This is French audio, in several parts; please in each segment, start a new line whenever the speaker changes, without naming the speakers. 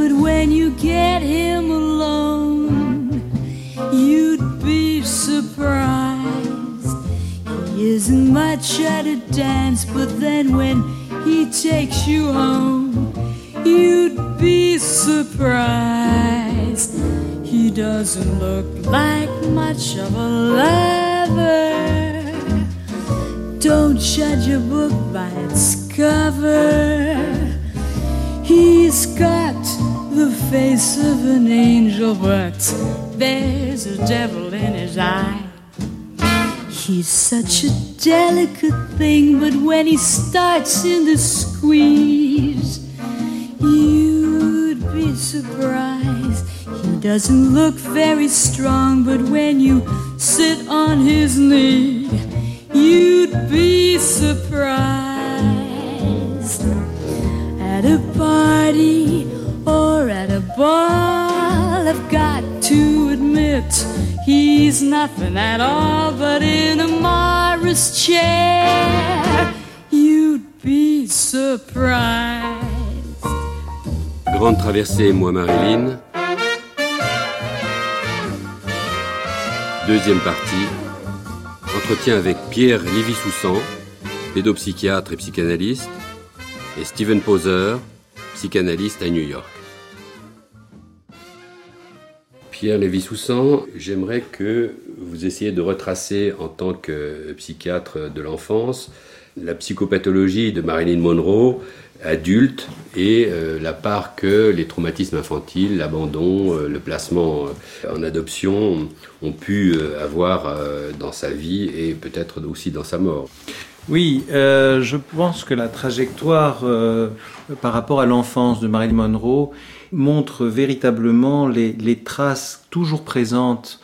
but when you get him alone, you'd be surprised. He isn't much at a dance, but then when he takes you home, you'd be surprised. He doesn't look like much of a lover. Don't judge a book by its cover. He's got the face of an angel, but there's a devil in his eye. He's such a delicate thing, but when he starts in the squeeze, you'd be surprised. He doesn't look very strong, but when you sit on his knee, you'd be surprised. At a party or at a ball, I've got to admit he's nothing at all, but in a Morris chair, you'd be surprised.
Grande traversée, moi Marilyn. Deuxième partie. Entretien avec Pierre Lévy-Soussan, pédopsychiatre et psychanalyste, et Steven Poser, psychanalyste à New York. Pierre Lévy-Soussan, j'aimerais que vous essayiez de retracer en tant que psychiatre de l'enfance la psychopathologie de Marilyn Monroe, adulte, et euh, la part que les traumatismes infantiles, l'abandon, euh, le placement euh, en adoption ont pu avoir dans sa vie et peut-être aussi dans sa mort.
Oui, je pense que la trajectoire par rapport à l'enfance de Marilyn Monroe montre véritablement les, traces toujours présentes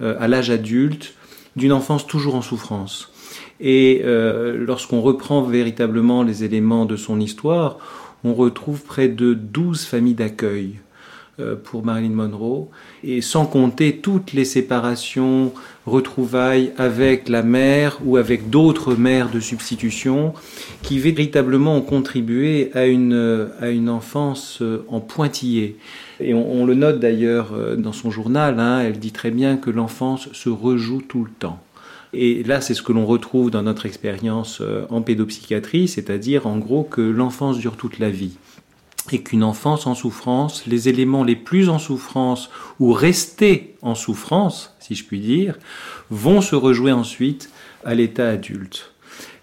euh, à l'âge adulte d'une enfance toujours en souffrance. Et euh, lorsqu'on reprend véritablement les éléments de son histoire, on retrouve près de 12 familles d'accueil pour Marilyn Monroe, et sans compter toutes les séparations, retrouvailles avec la mère ou avec d'autres mères de substitution, qui véritablement ont contribué à une, euh, à une enfance euh, en pointillé. Et on, le note d'ailleurs euh, dans son journal, hein, elle dit très bien que l'enfance se rejoue tout le temps. Et là, c'est ce que l'on retrouve dans notre expérience euh, en pédopsychiatrie, c'est-à-dire en gros que l'enfance dure toute la vie et qu'une enfance en souffrance, les éléments les plus en souffrance ou restés en souffrance, si je puis dire, vont se rejouer ensuite à l'état adulte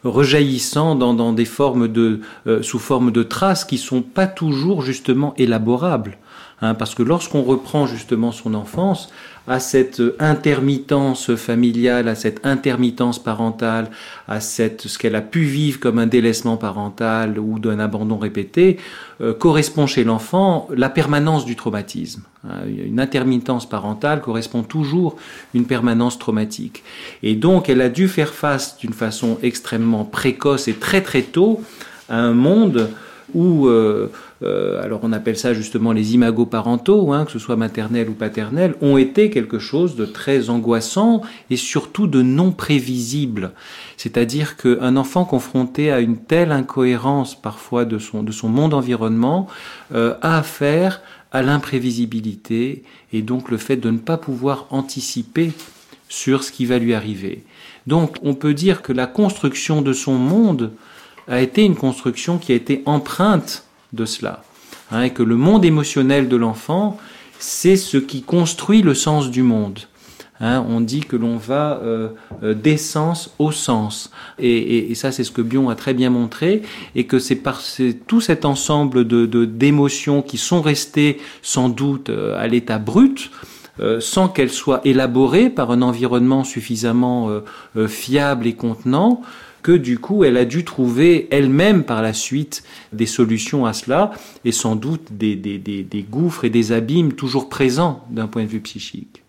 rejaillissant dans, des formes de, euh, sous forme de traces qui sont pas toujours justement élaborables. Hein, parce que lorsqu'on reprend justement son enfance, à cette intermittence familiale, à cette intermittence parentale, à cette, ce qu'elle a pu vivre comme un délaissement parental ou d'un abandon répété, euh, correspond chez l'enfant la permanence du traumatisme. Hein, une intermittence parentale correspond toujours une permanence traumatique. Et donc, elle a dû faire face d'une façon extrêmement précoce et très très tôt à un monde où, euh, euh, alors on appelle ça justement les imagos parentaux, hein, que ce soit maternel ou paternel, ont été quelque chose de très angoissant et surtout de non prévisible. C'est-à-dire qu'un enfant confronté à une telle incohérence parfois de son, de son monde environnement euh, a affaire à l'imprévisibilité et donc le fait de ne pas pouvoir anticiper sur ce qui va lui arriver. Donc on peut dire que la construction de son monde a été une construction qui a été empreinte de cela. Hein, et que le monde émotionnel de l'enfant, c'est ce qui construit le sens du monde. Hein, on dit que l'on va euh, euh, des sens au sens. Et, ça, c'est ce que Bion a très bien montré, et que c'est par tout cet ensemble de, d'émotions qui sont restées sans doute euh, à l'état brut, euh, sans qu'elles soient élaborées par un environnement suffisamment fiable et contenant, que du coup elle a dû trouver elle-même par la suite des solutions à cela, et sans doute des, gouffres et des abîmes toujours présents d'un point de vue psychique.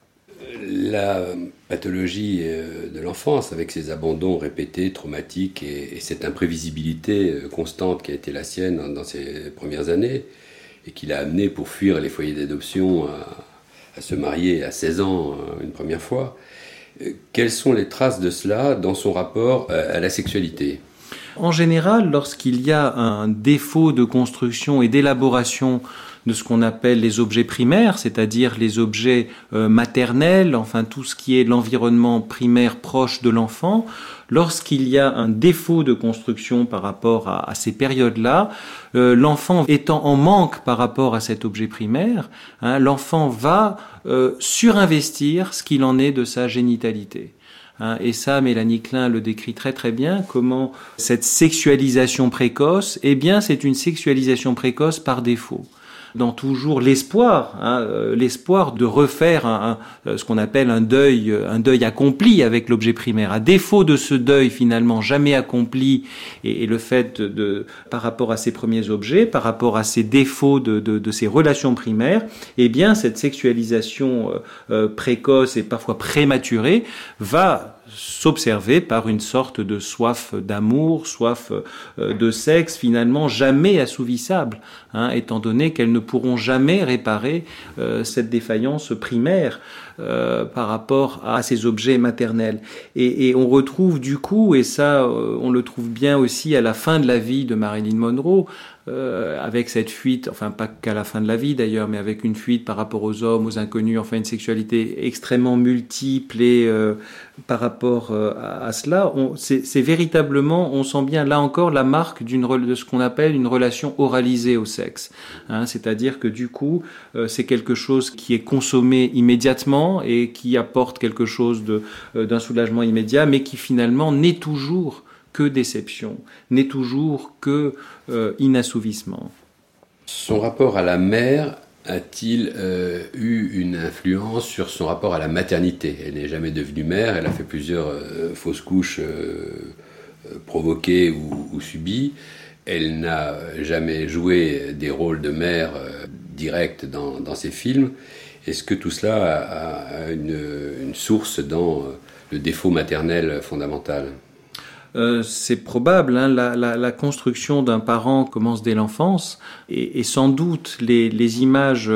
La pathologie euh, de l'enfance, avec ses abandons répétés, traumatiques, et, et, cette imprévisibilité euh, constante qui a été la sienne dans, ses premières années, et qui l'a amené pour fuir les foyers d'adoption à, se marier à 16 ans euh, une première fois, quelles sont les traces de cela dans son rapport à la sexualité?
En général, lorsqu'il y a un défaut de construction et d'élaboration de ce qu'on appelle les objets primaires, c'est-à-dire les objets euh, maternels, enfin tout ce qui est l'environnement primaire proche de l'enfant, lorsqu'il y a un défaut de construction par rapport à, ces périodes-là, euh, l'enfant étant en manque par rapport à cet objet primaire, hein, l'enfant va euh, surinvestir ce qu'il en est de sa génitalité. Hein, et ça, Mélanie Klein le décrit très très bien, comment cette sexualisation précoce, eh bien c'est une sexualisation précoce par défaut dans toujours l'espoir, hein, euh, l'espoir de refaire un, euh, ce qu'on appelle un deuil, euh, un deuil accompli avec l'objet primaire. À défaut de ce deuil finalement jamais accompli, et, le fait de, par rapport à ces premiers objets, par rapport à ces défauts de, de, de relations primaires, eh bien cette sexualisation précoce et parfois prématurée va s'observer par une sorte de soif d'amour, soif euh, de sexe, finalement jamais assouvissable, hein, étant donné qu'elles ne pourront jamais réparer euh, cette défaillance primaire euh, par rapport à ces objets maternels. Et, et, on retrouve du coup, et ça on le trouve bien aussi à la fin de la vie de Marilyn Monroe, euh, avec cette fuite, enfin pas qu'à la fin de la vie d'ailleurs, mais avec une fuite par rapport aux hommes, aux inconnus, enfin une sexualité extrêmement multiple et euh, par rapport euh, à, cela, c'est véritablement, on sent bien là encore la marque d'une de ce qu'on appelle une relation oralisée au sexe. Hein, C'est-à-dire que du coup, c'est quelque chose qui est consommé immédiatement et qui apporte quelque chose d'un soulagement immédiat, mais qui finalement n'est toujours que déception, n'est toujours que euh, inassouvissement.
Son rapport à la mère a-t-il euh, eu une influence sur son rapport à la maternité? Elle n'est jamais devenue mère, elle a fait plusieurs euh, fausses couches provoquées ou, subies. Elle n'a jamais joué des rôles de mère directs dans, ses films. Est-ce que tout cela a, une, source dans le défaut maternel fondamental?
Euh, c'est probable. Hein, la, construction d'un parent commence dès l'enfance et, sans doute les, les images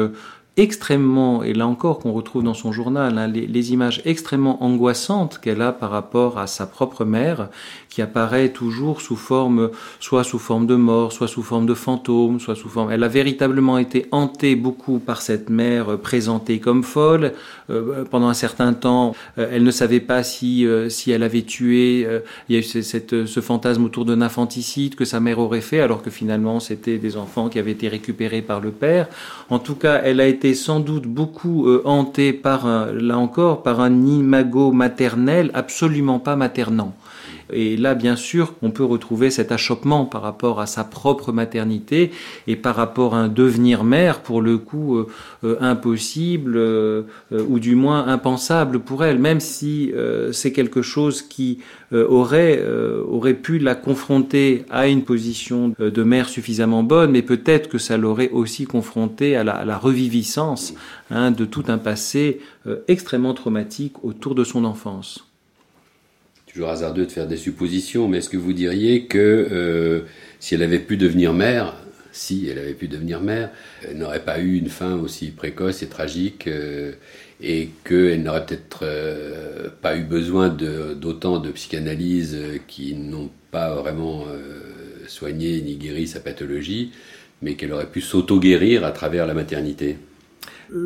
extrêmement, et là encore qu'on retrouve dans son journal, hein, les, images extrêmement angoissantes qu'elle a par rapport à sa propre mère, qui apparaît toujours sous forme, soit sous forme de mort, soit sous forme de fantôme, soit sous forme. Elle a véritablement été hantée beaucoup par cette mère euh, présentée comme folle. Euh, pendant un certain temps, euh, elle ne savait pas si si elle avait tué. il y a eu cette, ce fantasme autour d'un infanticide que sa mère aurait fait, alors que finalement c'était des enfants qui avaient été récupérés par le père. En tout cas, elle a été sans doute beaucoup euh, hanté par, là encore, par un imago maternel absolument pas maternant. Et là, bien sûr, on peut retrouver cet achoppement par rapport à sa propre maternité et par rapport à un devenir mère, pour le coup, euh, euh, impossible ou du moins impensable pour elle, même si c'est quelque chose qui aurait, aurait pu la confronter à une position de mère suffisamment bonne, mais peut-être que ça l'aurait aussi confrontée à la, à la reviviscence hein, de tout un passé extrêmement traumatique autour de son enfance
toujours hasardeux de faire des suppositions, mais est-ce que vous diriez que euh, si elle avait pu devenir mère, si elle avait pu devenir mère, elle n'aurait pas eu une fin aussi précoce et tragique euh, et qu'elle n'aurait peut-être euh, pas eu besoin d'autant de, psychanalyse qui n'ont pas vraiment soigné ni guéri sa pathologie, mais qu'elle aurait pu s'auto-guérir à travers la maternité?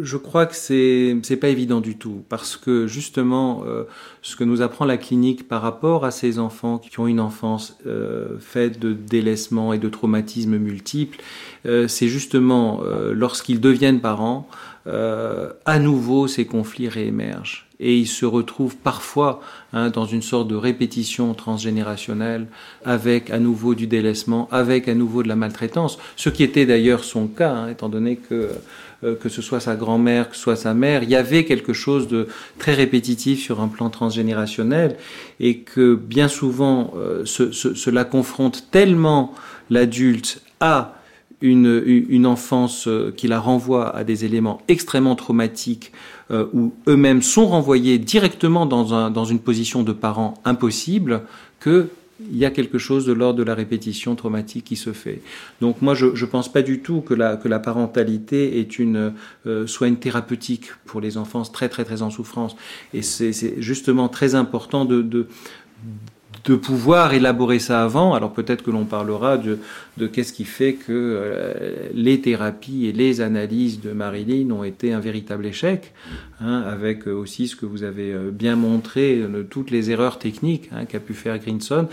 Je crois que c'est c'est pas évident du tout parce que justement euh, ce que nous apprend la clinique par rapport à ces enfants qui ont une enfance euh, faite de délaissement et de traumatismes multiples, euh, c'est justement lorsqu'ils deviennent parents, à nouveau ces conflits réémergent. Et ils se retrouvent parfois hein, dans une sorte de répétition transgénérationnelle avec à nouveau du délaissement, avec à nouveau de la maltraitance, ce qui était d'ailleurs son cas, hein, étant donné que euh, que ce soit sa grand-mère, que ce soit sa mère, il y avait quelque chose de très répétitif sur un plan transgénérationnel. Et que bien souvent euh, cela confronte tellement l'adulte à une, une, enfance euh, qui la renvoie à des éléments extrêmement traumatiques où eux-mêmes sont renvoyés directement dans, un, dans une position de parent impossible que il y a quelque chose de l'ordre de la répétition traumatique qui se fait. Donc moi, je ne pense pas du tout que la, que la parentalité est une, euh, soit une thérapeutique pour les enfants très très très en souffrance. Et c'est justement très important de de pouvoir élaborer ça avant. Alors peut-être que l'on parlera de, de qu'est-ce qui fait que euh, les thérapies et les analyses de Marilyn ont été un véritable échec, hein, avec aussi ce que vous avez euh, bien montré, toutes les erreurs techniques hein, qu'a pu faire Grinson,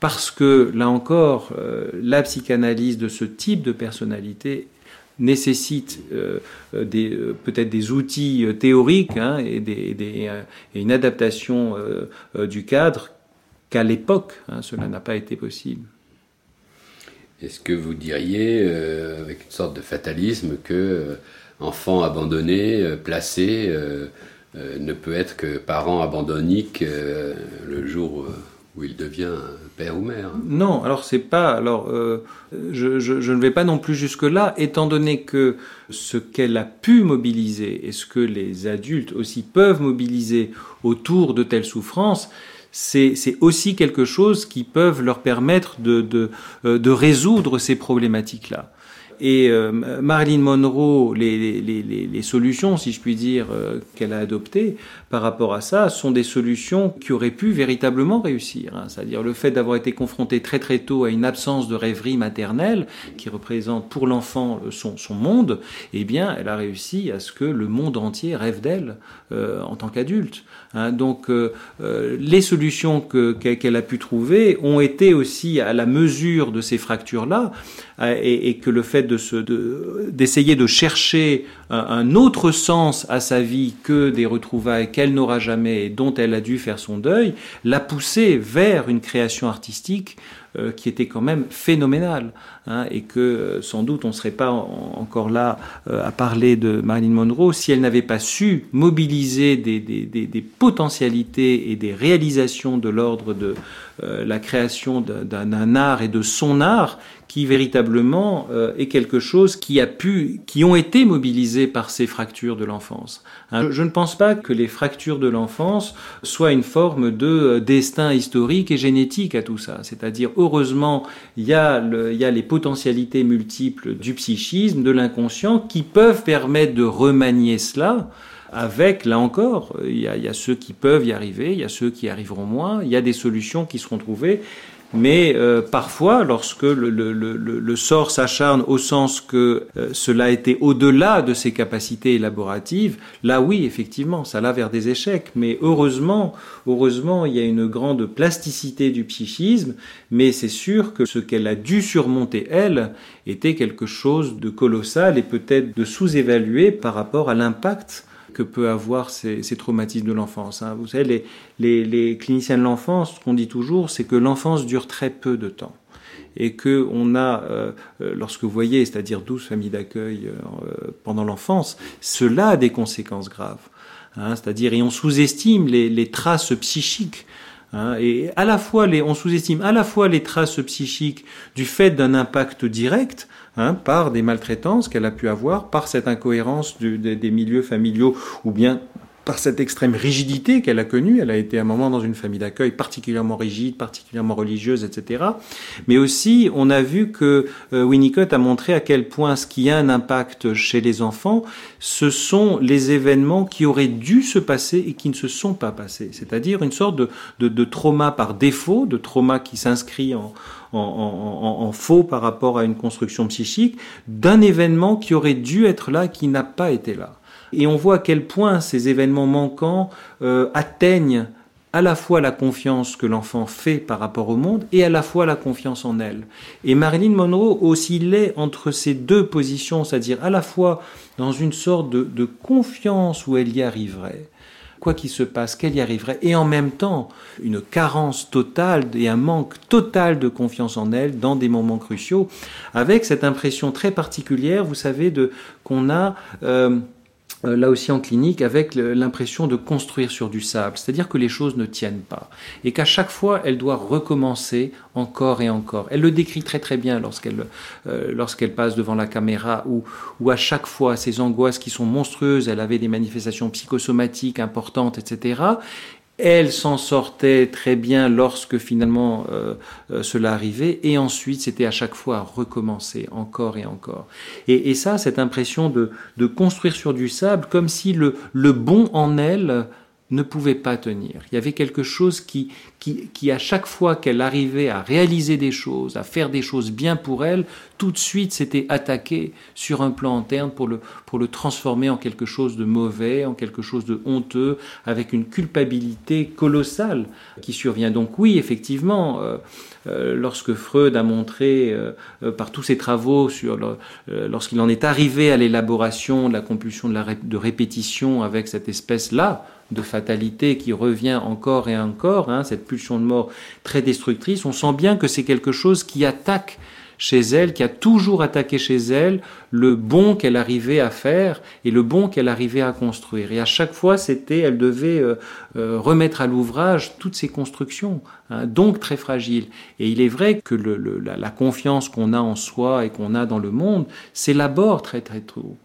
parce que là encore, euh, la psychanalyse de ce type de personnalité nécessite euh, peut-être des outils théoriques hein, et, des, des, et, une adaptation du cadre qu'à l'époque, hein, cela n'a pas été possible.
Est-ce que vous diriez, euh, avec une sorte de fatalisme, que euh, enfant abandonné, euh, placé, ne peut être que parent abandonnique le jour où il devient père ou mère?
Non, alors c'est pas. Alors, je, je, ne vais pas non plus jusque là, étant donné que ce qu'elle a pu mobiliser et ce que les adultes aussi peuvent mobiliser autour de telles souffrances, c'est aussi quelque chose qui peut leur permettre de, de, euh, résoudre ces problématiques-là. Et euh, Marilyn Monroe, les, solutions, si je puis dire, euh, qu'elle a adoptées par rapport à ça, sont des solutions qui auraient pu véritablement réussir. Hein. C'est-à-dire le fait d'avoir été confrontée très très tôt à une absence de rêverie maternelle, qui représente pour l'enfant son, son, monde, eh bien, elle a réussi à ce que le monde entier rêve d'elle euh, en tant qu'adulte. Hein. Donc, les solutions qu'elle a pu trouver ont été aussi à la mesure de ces fractures-là, et que le fait d'essayer de, chercher un, autre sens à sa vie que des retrouvailles qu'elle n'aura jamais et dont elle a dû faire son deuil, l'a poussée vers une création artistique euh, qui était quand même phénoménale. Hein, et que euh, sans doute on ne serait pas encore là euh, à parler de Marilyn Monroe si elle n'avait pas su mobiliser des, potentialités et des réalisations de l'ordre de la création d'un art et de son art qui véritablement est quelque chose qui a pu, qui ont été mobilisés par ces fractures de l'enfance. Hein, je ne pense pas que les fractures de l'enfance soient une forme de destin historique et génétique à tout ça. C'est-à-dire, heureusement, il y a, les potentialités multiples du psychisme, de l'inconscient, qui peuvent permettre de remanier cela avec, là encore, il y, a, ceux qui peuvent y arriver, il y a ceux qui arriveront moins, il y a des solutions qui seront trouvées, mais euh, parfois, lorsque le, le, le, le sort s'acharne au sens que euh, cela était au-delà de ses capacités élaboratives, là oui, effectivement, ça va vers des échecs. Mais heureusement, heureusement, il y a une grande plasticité du psychisme, mais c'est sûr que ce qu'elle a dû surmonter, elle, était quelque chose de colossal et peut-être de sous-évalué par rapport à l'impact que peut avoir ces, traumatismes de l'enfance. Hein. Vous savez, les, cliniciens de l'enfance, ce qu'on dit toujours, c'est que l'enfance dure très peu de temps et que on a, euh, euh lorsque vous voyez, c'est-à-dire 12 familles d'accueil euh, pendant l'enfance, cela a des conséquences graves. Hein, c'est-à-dire, et on sous-estime les, traces psychiques. Hein, et à la fois, on sous-estime à la fois les traces psychiques du fait d'un impact direct, hein, par des maltraitances qu'elle a pu avoir, par cette incohérence des, milieux familiaux ou bien par cette extrême rigidité qu'elle a connue. Elle a été un moment dans une famille d'accueil particulièrement rigide, particulièrement religieuse, etc. Mais aussi, on a vu que euh, Winnicott a montré à quel point ce qui a un impact chez les enfants, ce sont les événements qui auraient dû se passer et qui ne se sont pas passés. C'est-à-dire une sorte de, de, de, trauma par défaut, de trauma qui s'inscrit en, en, faux par rapport à une construction psychique, d'un événement qui aurait dû être là, qui n'a pas été là. Et on voit à quel point ces événements manquants euh, atteignent à la fois la confiance que l'enfant fait par rapport au monde et à la fois la confiance en elle. Et Marilyn Monroe oscillait entre ces deux positions, c'est-à-dire à la fois dans une sorte de confiance où elle y arriverait, quoi qu'il se passe, qu'elle y arriverait, et en même temps une carence totale et un manque total de confiance en elle dans des moments cruciaux, avec cette impression très particulière, vous savez, de qu'on a euh, là aussi en clinique, avec l'impression de construire sur du sable, c'est-à-dire que les choses ne tiennent pas, et qu'à chaque fois, elle doit recommencer encore et encore. Elle le décrit très très bien lorsqu'elle euh, lorsqu'elle passe devant la caméra, où, où à chaque fois, ces angoisses qui sont monstrueuses, elle avait des manifestations psychosomatiques importantes, etc., elle s'en sortait très bien lorsque finalement euh, euh, cela arrivait, et ensuite c'était à chaque fois recommencer encore et encore. Et, et ça, cette impression de, de, construire sur du sable, comme si le, le bon en elle ne pouvait pas tenir. Il y avait quelque chose qui, qui, qui à chaque fois qu'elle arrivait à réaliser des choses, à faire des choses bien pour elle, tout de suite s'était attaqué sur un plan interne pour le, pour le transformer en quelque chose de mauvais, en quelque chose de honteux, avec une culpabilité colossale qui survient. Donc oui, effectivement, euh, euh, lorsque Freud a montré euh, par tous ses travaux sur lorsqu'il en est arrivé à l'élaboration de la compulsion de, répétition avec cette espèce-là, de fatalité qui revient encore et encore, hein, cette pulsion de mort très destructrice, on sent bien que c'est quelque chose qui attaque chez elle, qui a toujours attaqué chez elle le bon qu'elle arrivait à faire et le bon qu'elle arrivait à construire. Et à chaque fois, c'était, elle devait euh, euh, remettre à l'ouvrage toutes ses constructions, hein, donc très fragiles. Et il est vrai que le, la, confiance qu'on a en soi et qu'on a dans le monde s'élabore très très tôt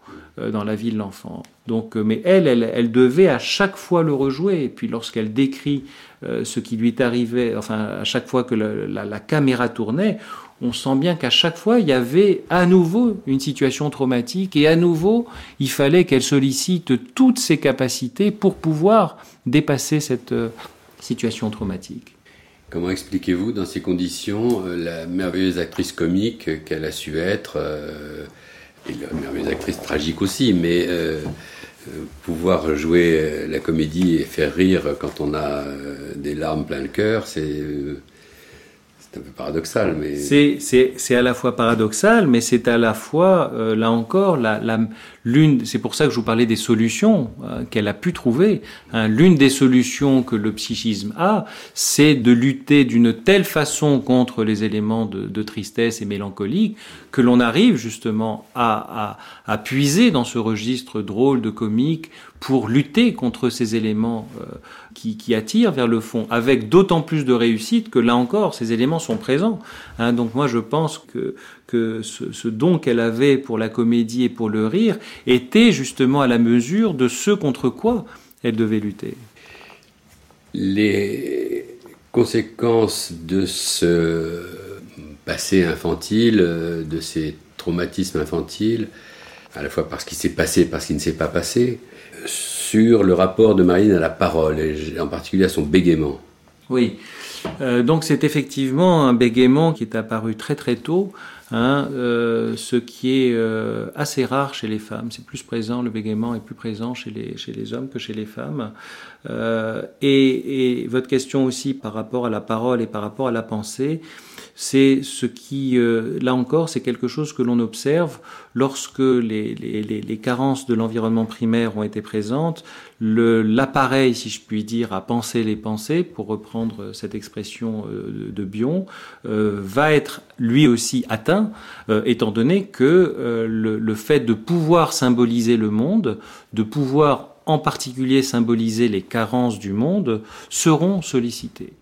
dans la vie de l'enfant. Donc, mais elle, elle, elle, devait à chaque fois le rejouer. Et puis lorsqu'elle décrit ce qui lui est arrivé, enfin à chaque fois que la, caméra tournait, on sent bien qu'à chaque fois, il y avait à nouveau une situation traumatique et à nouveau, il fallait qu'elle sollicite toutes ses capacités pour pouvoir dépasser cette euh, situation traumatique.
Comment expliquez-vous dans ces conditions euh, la merveilleuse actrice comique qu'elle a su être, euh, et la merveilleuse actrice tragique aussi, mais pouvoir jouer la comédie et faire rire quand on a des larmes plein le cœur, c'est c'est un peu paradoxal, mais...
C'est à la fois paradoxal, mais c'est à la fois, euh, là encore, la, l'une, c'est pour ça que je vous parlais des solutions euh, qu'elle a pu trouver. Hein. L'une des solutions que le psychisme a, c'est de lutter d'une telle façon contre les éléments de, de tristesse et mélancolique que l'on arrive justement à, à, à, puiser dans ce registre drôle de comique pour lutter contre ces éléments euh, qui, attirent vers le fond, avec d'autant plus de réussite que là encore, ces éléments sont présents. Hein. Donc moi, je pense que que ce, don qu'elle avait pour la comédie et pour le rire était justement à la mesure de ce contre quoi elle devait lutter.
Les conséquences de ce passé infantile, de ces traumatismes infantiles, à la fois parce qu'il s'est passé, parce qu'il ne s'est pas passé, sur le rapport de Marine à la parole, et en particulier à son bégaiement.
Oui, euh, donc c'est effectivement un bégaiement qui est apparu très très tôt, hein, euh, ce qui est euh, assez rare chez les femmes. C'est plus présent, le bégaiement est plus présent chez les, hommes que chez les femmes. Et, votre question aussi par rapport à la parole et par rapport à la pensée, c'est ce qui, euh, là encore, c'est quelque chose que l'on observe lorsque les, les, les, carences de l'environnement primaire ont été présentes. L'appareil, si je puis dire, à penser les pensées, pour reprendre cette expression euh, de Bion, euh, va être lui aussi atteint, étant donné que le, le fait de pouvoir symboliser le monde, de pouvoir en particulier symboliser les carences du monde, seront sollicités.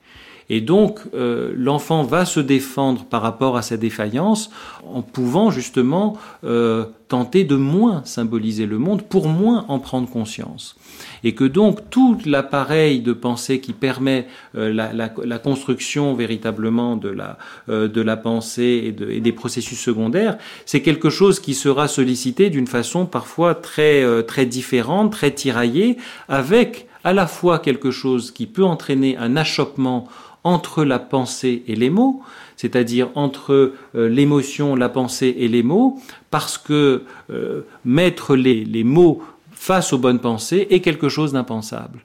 Et donc, euh, l'enfant va se défendre par rapport à sa défaillance en pouvant justement euh, tenter de moins symboliser le monde pour moins en prendre conscience. Et que donc tout l'appareil de pensée qui permet euh, la, la, la, construction véritablement de la, de la pensée et, de, et, des processus secondaires, c'est quelque chose qui sera sollicité d'une façon parfois très, très différente, très tiraillée, avec à la fois quelque chose qui peut entraîner un achoppement entre la pensée et les mots, c'est-à-dire entre euh, l'émotion, la pensée et les mots, parce que euh, mettre les, mots face aux bonnes pensées est quelque chose d'impensable.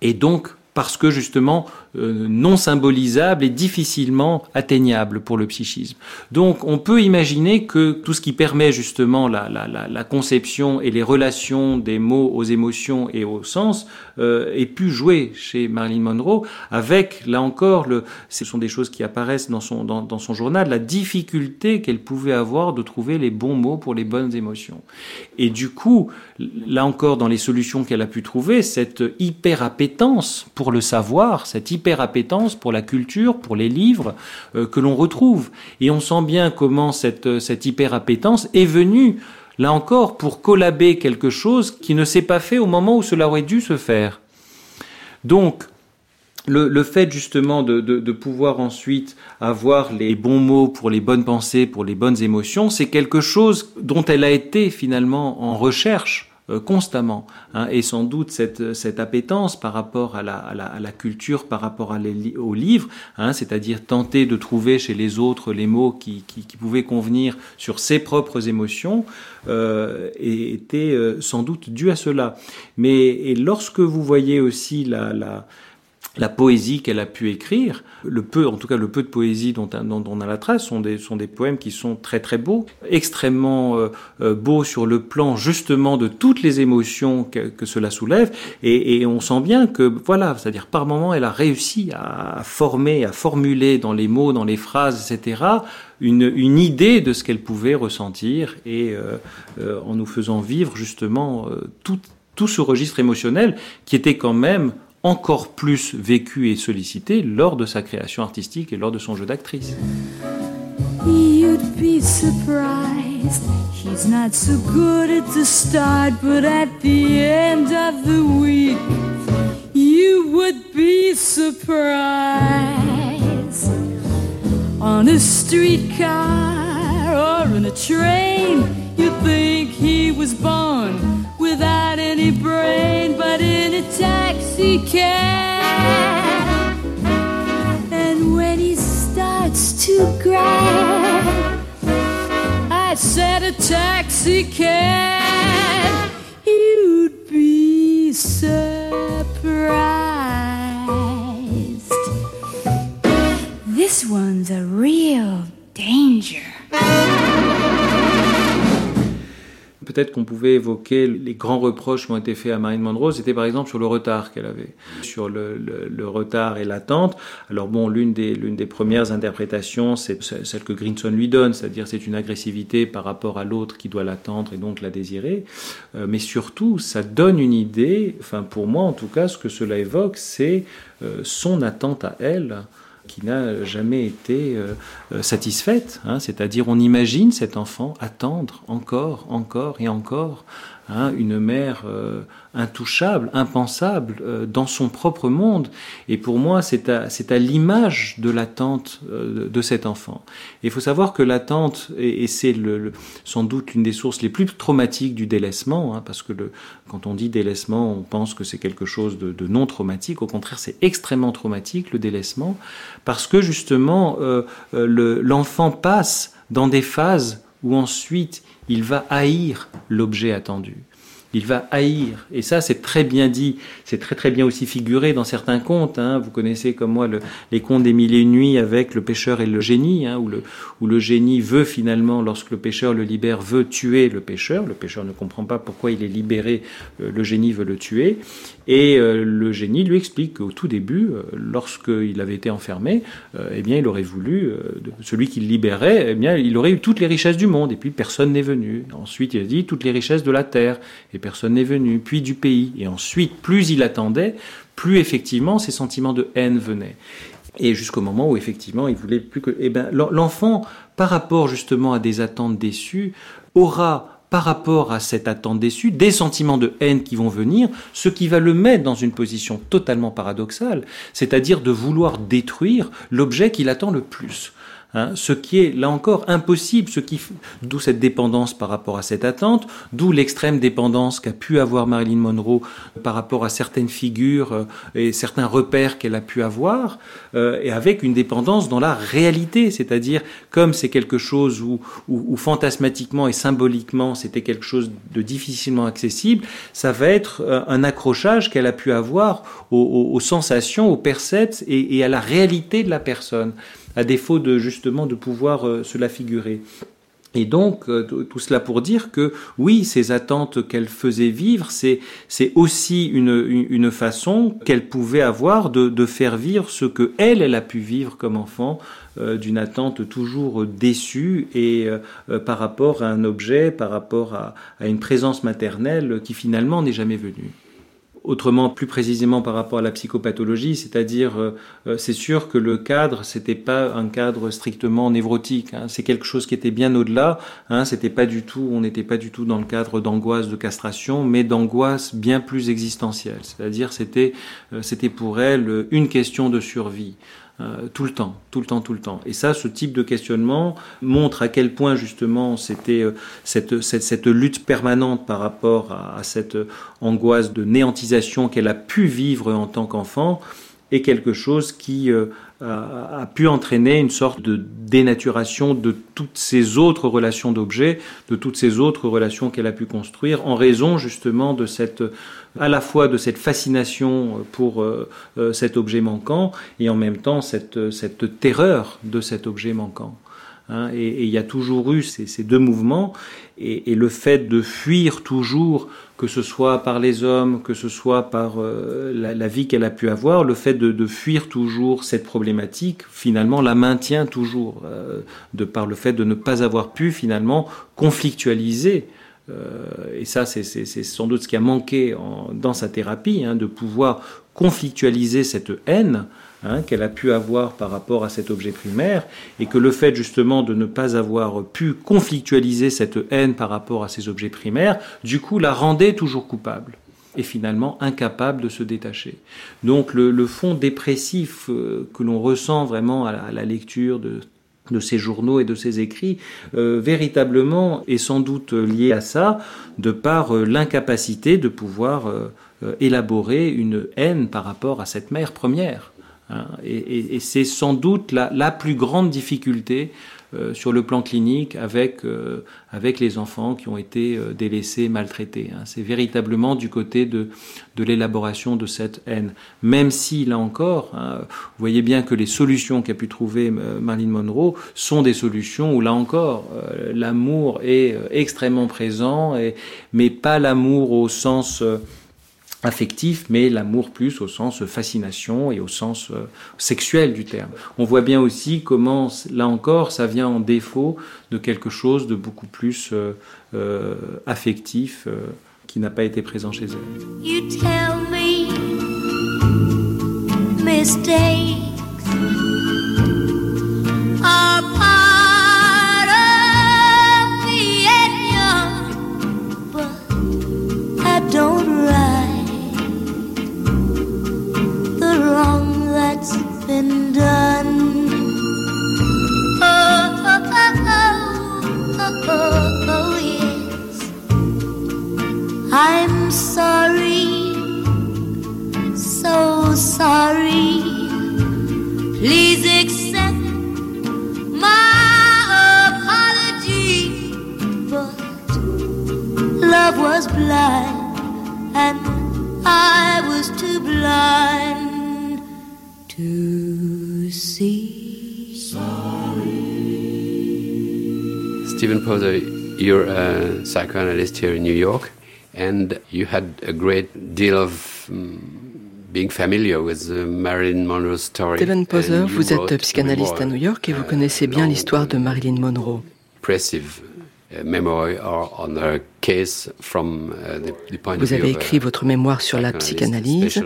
Et donc, parce que justement non symbolisable et difficilement atteignable pour le psychisme. Donc on peut imaginer que tout ce qui permet justement la, conception et les relations des mots aux émotions et au sens euh, ait pu jouer chez Marilyn Monroe avec, là encore, ce sont des choses qui apparaissent dans son, dans, son journal, la difficulté qu'elle pouvait avoir de trouver les bons mots pour les bonnes émotions. Et du coup, là encore, dans les solutions qu'elle a pu trouver, cette hyper appétence pour le savoir, cette hyper appétence pour la culture, pour les livres euh, que l'on retrouve. Et on sent bien comment cette, euh, cette hyper appétence est venue, là encore, pour collaber quelque chose qui ne s'est pas fait au moment où cela aurait dû se faire. Donc, le, le, fait justement de, de, pouvoir ensuite avoir les bons mots pour les bonnes pensées, pour les bonnes émotions, c'est quelque chose dont elle a été finalement en recherche constamment. Hein, et sans doute cette, cette appétence par rapport à la, à la, à la culture, par rapport à les, aux livres, hein, c'est-à-dire tenter de trouver chez les autres les mots qui, qui, qui pouvaient convenir sur ses propres émotions, euh, était sans doute dû à cela. Mais et lorsque vous voyez aussi la, la la poésie qu'elle a pu écrire, le peu, en tout cas le peu de poésie dont, dont, on a la trace, sont des, sont des poèmes qui sont très très beaux, extrêmement euh, euh, beaux sur le plan justement de toutes les émotions que, que cela soulève, et, et, on sent bien que voilà, c'est-à-dire par moment elle a réussi à, former, à formuler dans les mots, dans les phrases, etc. Une, une idée de ce qu'elle pouvait ressentir, et euh, euh en nous faisant vivre justement tout, tout ce registre émotionnel qui était quand même encore plus vécu et sollicité lors de sa création artistique et lors de son jeu d'actrice. You'd be surprised. He's not so good at the start, but at the end of the week, you would be surprised. On a streetcar or in a train, you think he was born without any brain, but in a taxi cab. And when he starts to grab, I said a taxi cab, you'd be surprised. This one's a real danger. Peut-être qu'on pouvait évoquer les grands reproches qui ont été faits à Marine Monroe, c'était par exemple sur le retard qu'elle avait, sur le, retard et l'attente. Alors bon, l'une des, l'une des premières interprétations, c'est celle que Grinson lui donne, c'est-à-dire c'est une agressivité par rapport à l'autre qui doit l'attendre et donc la désirer. Euh, mais surtout, ça donne une idée, enfin pour moi en tout cas, ce que cela évoque, c'est euh, son attente à elle qui n'a jamais été euh, euh, satisfaite. Hein, C'est-à-dire on imagine cet enfant attendre encore, encore et encore hein, une mère euh, intouchable, impensable euh, dans son propre monde. Et pour moi, c'est à, l'image de l'attente euh, de cet enfant. Il faut savoir que l'attente, et, c'est sans doute l'une des sources les plus traumatiques du délaissement, hein, parce que quand on dit délaissement, on pense que c'est quelque chose de, non traumatique. Au contraire, c'est extrêmement traumatique, le délaissement, parce que justement, le, l'enfant passe dans des phases où ensuite il va haïr l'objet attendu. Il va haïr. Et ça, c'est très bien dit. C'est très très bien aussi figuré dans certains contes. Hein. Vous connaissez comme moi le, les contes des mille et une nuits avec le pêcheur et le génie, hein, où, le, où le génie veut finalement, lorsque le pêcheur le libère, veut tuer le pêcheur. Le pêcheur ne comprend pas pourquoi il est libéré. Euh, le génie veut le tuer. Et euh, le génie lui explique qu'au tout début, euh, lorsqu'il avait été enfermé, euh, eh bien, il aurait voulu, celui qu'il libérait, eh bien, il aurait eu toutes les richesses du monde. Et puis personne n'est venu. Ensuite, il a dit toutes les richesses de la terre. Et personne n'est venu. Puis du pays. Et ensuite, plus il attendait, plus effectivement ces sentiments de haine venaient. Et jusqu'au moment où effectivement il voulait plus que. Eh ben, l'enfant, par rapport justement à des attentes déçues, aura par rapport à cette attente déçue, des sentiments de haine qui vont venir, ce qui va le mettre dans une position totalement paradoxale, c'est-à-dire de vouloir détruire l'objet qu'il attend le plus. Hein, ce qui est là encore impossible, ce qui d'où cette dépendance par rapport à cette attente, d'où l'extrême dépendance qu'a pu avoir Marilyn Monroe par rapport à certaines figures euh, et certains repères qu'elle a pu avoir, euh, et avec une dépendance dans la réalité, c'est-à-dire comme c'est quelque chose où, où, où, fantasmatiquement et symboliquement c'était quelque chose de difficilement accessible, ça va être euh, un accrochage qu'elle a pu avoir aux, aux, aux sensations, aux percepts et, et à la réalité de la personne à défaut de justement de pouvoir euh, se la figurer. Et donc, euh, tout cela pour dire que oui, ces attentes qu'elle faisait vivre, c'est, c'est aussi une, une façon qu'elle pouvait avoir de, de, faire vivre ce que elle, elle a pu vivre comme enfant, euh, d'une attente toujours déçue et par rapport à un objet, par rapport à, à une présence maternelle qui finalement n'est jamais venue. Autrement, plus précisément par rapport à la psychopathologie, c'est-à-dire, euh, c'est sûr que le cadre, c'était pas un cadre strictement névrotique. Hein, c'est quelque chose qui était bien au-delà. Hein, c'était pas du tout, on n'était pas du tout dans le cadre d'angoisse de castration, mais d'angoisse bien plus existentielle. C'est-à-dire, c'était, euh, c'était pour elle une question de survie. Euh, tout le temps, tout le temps, tout le temps. Et ça, ce type de questionnement montre à quel point justement c'était euh, cette, cette, lutte permanente par rapport à, à cette angoisse de néantisation qu'elle a pu vivre en tant qu'enfant est quelque chose qui euh, a, a, pu entraîner une sorte de dénaturation de toutes ces autres relations d'objets, de toutes ces autres relations qu'elle a pu construire, en raison justement de cette, à la fois de cette fascination pour euh, euh, cet objet manquant et en même temps cette, cette terreur de cet objet manquant. Hein, et, il y a toujours eu ces, ces deux mouvements, et, le fait de fuir toujours, que ce soit par les hommes, que ce soit par euh, la, vie qu'elle a pu avoir, le fait de, de, fuir toujours cette problématique, finalement, la maintient toujours, euh, de par le fait de ne pas avoir pu finalement conflictualiser euh, et ça, c'est sans doute ce qui a manqué en, dans sa thérapie, hein, de pouvoir conflictualiser cette haine hein, qu'elle a pu avoir par rapport à cet objet primaire, et que le fait justement de ne pas avoir pu conflictualiser cette haine par rapport à ces objets primaires, du coup la rendait toujours coupable et finalement incapable de se détacher. Donc le, fond dépressif euh, que l'on ressent vraiment à la lecture de de ses journaux et de ses écrits, euh, véritablement est sans doute lié à ça, de par euh, l'incapacité de pouvoir euh, élaborer une haine par rapport à cette mère première. Hein. Et, c'est sans doute la, plus grande difficulté euh, sur le plan clinique avec, euh, avec les enfants qui ont été euh, délaissés, maltraités. Hein. C'est véritablement du côté de, de l'élaboration de cette haine. Même si, là encore, hein, vous voyez bien que les solutions qu'a pu trouver Marilyn Monroe sont des solutions où, là encore, l'amour est extrêmement présent, et, mais pas l'amour au sens affectif, mais l'amour plus au sens fascination et au sens euh, sexuel du terme. On voit bien aussi comment, là encore, ça vient en défaut de quelque chose de beaucoup plus euh, euh, affectif euh, qui n'a pas été présent chez elle. A psychoanalyst here in New York, and you had a great deal of. Um, being familiar with the Marilyn Monroe story. Stephen Poser, vous êtes psychanalyste à New York et vous connaissez bien l'histoire de Marilyn Monroe. Impressive Uh, Vous avez écrit uh, votre mémoire sur la psychanalyse,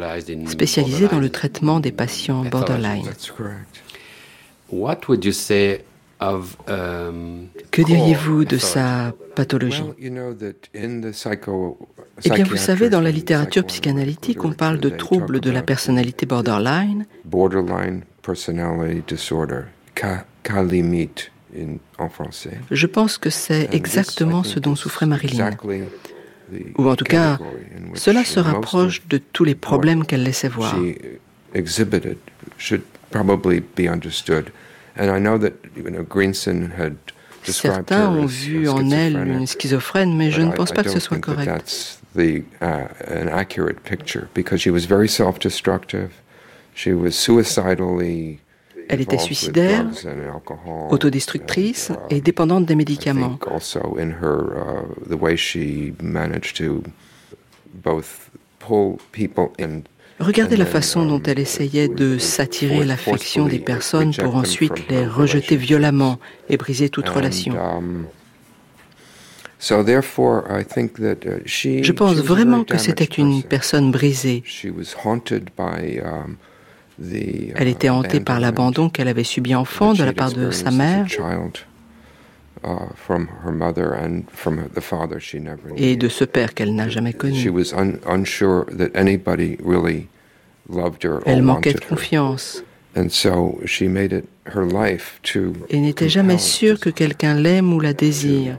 spécialisée dans le traitement des patients borderline. Um, que diriez-vous de sa pathologie Eh bien, vous savez, dans la littérature psychanalytique, on parle de troubles de la personnalité borderline. Borderline personality disorder, limite en français. Je pense que c'est exactement ce dont souffrait Marilyn. Ou en tout cas, cela se rapproche de tous les problèmes qu'elle laissait voir. Certains ont vu en elle une schizophrène, mais je ne pense pas que ce soit correct. The, uh, an accurate picture because she was very self-destructive. She was suicidally elle était suicidaire, autodestructrice et dépendante des médicaments. Regardez la façon dont elle essayait de s'attirer l'affection des personnes pour ensuite les rejeter violemment et briser toute relation. Um, Je pense vraiment que c'était une personne brisée. Elle était hantée par l'abandon qu'elle avait subi enfant de la part de sa mère et de ce père qu'elle n'a jamais connu. Elle manquait de confiance.
Et n'était jamais sûre que quelqu'un l'aime ou la désire.